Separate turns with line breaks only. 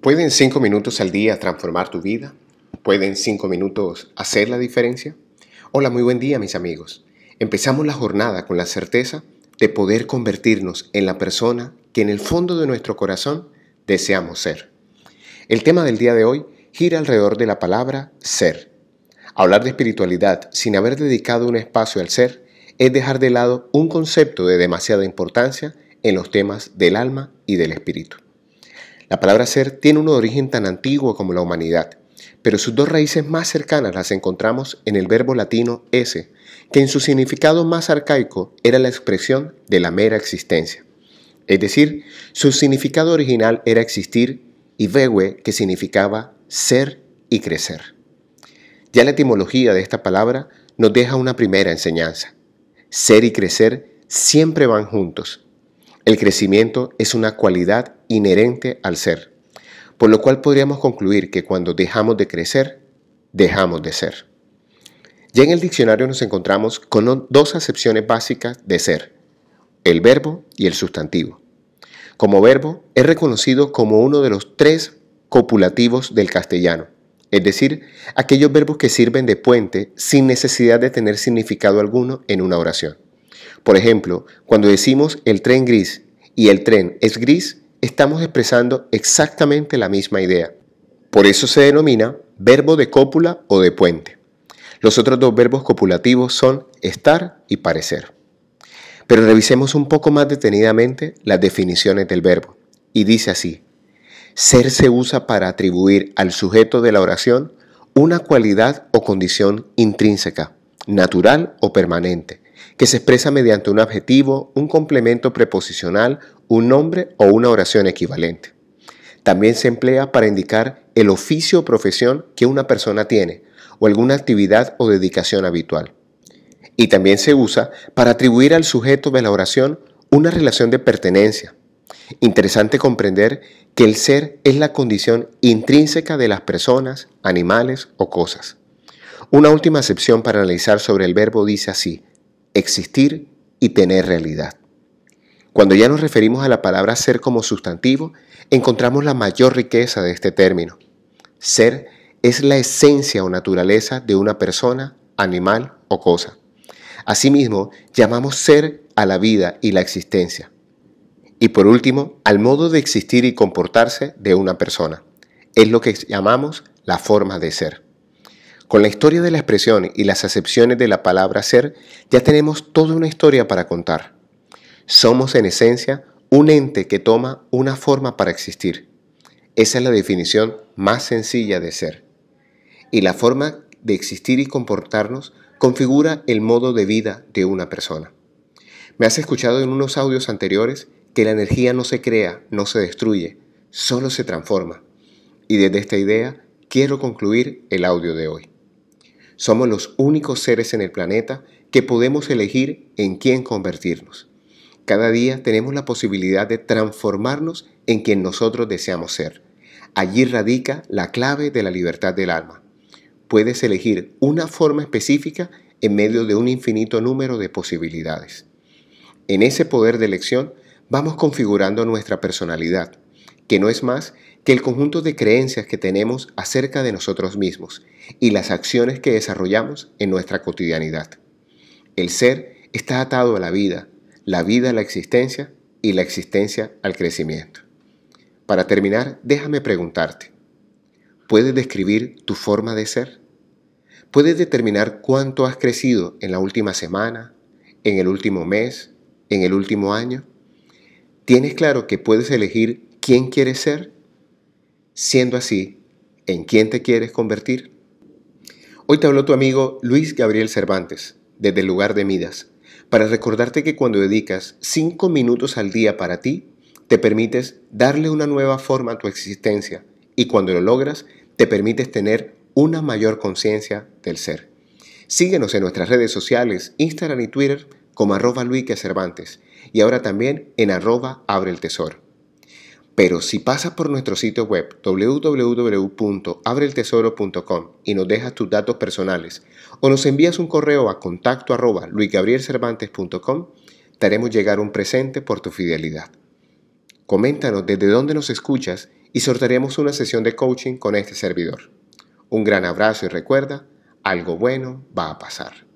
¿Pueden cinco minutos al día transformar tu vida? ¿Pueden cinco minutos hacer la diferencia? Hola, muy buen día mis amigos. Empezamos la jornada con la certeza de poder convertirnos en la persona que en el fondo de nuestro corazón deseamos ser. El tema del día de hoy gira alrededor de la palabra ser. Hablar de espiritualidad sin haber dedicado un espacio al ser es dejar de lado un concepto de demasiada importancia en los temas del alma y del espíritu. La palabra ser tiene un origen tan antiguo como la humanidad, pero sus dos raíces más cercanas las encontramos en el verbo latino ese, que en su significado más arcaico era la expresión de la mera existencia. Es decir, su significado original era existir y vegue, que significaba ser y crecer. Ya la etimología de esta palabra nos deja una primera enseñanza. Ser y crecer siempre van juntos. El crecimiento es una cualidad inherente al ser, por lo cual podríamos concluir que cuando dejamos de crecer, dejamos de ser. Ya en el diccionario nos encontramos con dos acepciones básicas de ser, el verbo y el sustantivo. Como verbo es reconocido como uno de los tres copulativos del castellano, es decir, aquellos verbos que sirven de puente sin necesidad de tener significado alguno en una oración. Por ejemplo, cuando decimos el tren gris y el tren es gris, estamos expresando exactamente la misma idea. Por eso se denomina verbo de cópula o de puente. Los otros dos verbos copulativos son estar y parecer. Pero revisemos un poco más detenidamente las definiciones del verbo. Y dice así, ser se usa para atribuir al sujeto de la oración una cualidad o condición intrínseca, natural o permanente, que se expresa mediante un adjetivo, un complemento preposicional, un nombre o una oración equivalente. También se emplea para indicar el oficio o profesión que una persona tiene o alguna actividad o dedicación habitual. Y también se usa para atribuir al sujeto de la oración una relación de pertenencia. Interesante comprender que el ser es la condición intrínseca de las personas, animales o cosas. Una última acepción para analizar sobre el verbo dice así, existir y tener realidad. Cuando ya nos referimos a la palabra ser como sustantivo, encontramos la mayor riqueza de este término. Ser es la esencia o naturaleza de una persona, animal o cosa. Asimismo, llamamos ser a la vida y la existencia. Y por último, al modo de existir y comportarse de una persona. Es lo que llamamos la forma de ser. Con la historia de la expresión y las acepciones de la palabra ser, ya tenemos toda una historia para contar. Somos en esencia un ente que toma una forma para existir. Esa es la definición más sencilla de ser. Y la forma de existir y comportarnos configura el modo de vida de una persona. Me has escuchado en unos audios anteriores que la energía no se crea, no se destruye, solo se transforma. Y desde esta idea quiero concluir el audio de hoy. Somos los únicos seres en el planeta que podemos elegir en quién convertirnos. Cada día tenemos la posibilidad de transformarnos en quien nosotros deseamos ser. Allí radica la clave de la libertad del alma. Puedes elegir una forma específica en medio de un infinito número de posibilidades. En ese poder de elección vamos configurando nuestra personalidad, que no es más que el conjunto de creencias que tenemos acerca de nosotros mismos y las acciones que desarrollamos en nuestra cotidianidad. El ser está atado a la vida, la vida a la existencia y la existencia al crecimiento. Para terminar, déjame preguntarte, ¿puedes describir tu forma de ser? ¿Puedes determinar cuánto has crecido en la última semana, en el último mes, en el último año? ¿Tienes claro que puedes elegir quién quieres ser? Siendo así, ¿en quién te quieres convertir? Hoy te habló tu amigo Luis Gabriel Cervantes, desde el lugar de Midas, para recordarte que cuando dedicas cinco minutos al día para ti, te permites darle una nueva forma a tu existencia y cuando lo logras, te permites tener una mayor conciencia del ser. Síguenos en nuestras redes sociales, Instagram y Twitter como arroba Cervantes y ahora también en arroba Abre el Tesoro. Pero si pasas por nuestro sitio web www.abreltesoro.com y nos dejas tus datos personales o nos envías un correo a contacto arroba luisgabrielcervantes.com, te haremos llegar un presente por tu fidelidad. Coméntanos desde dónde nos escuchas y sortearemos una sesión de coaching con este servidor. Un gran abrazo y recuerda, algo bueno va a pasar.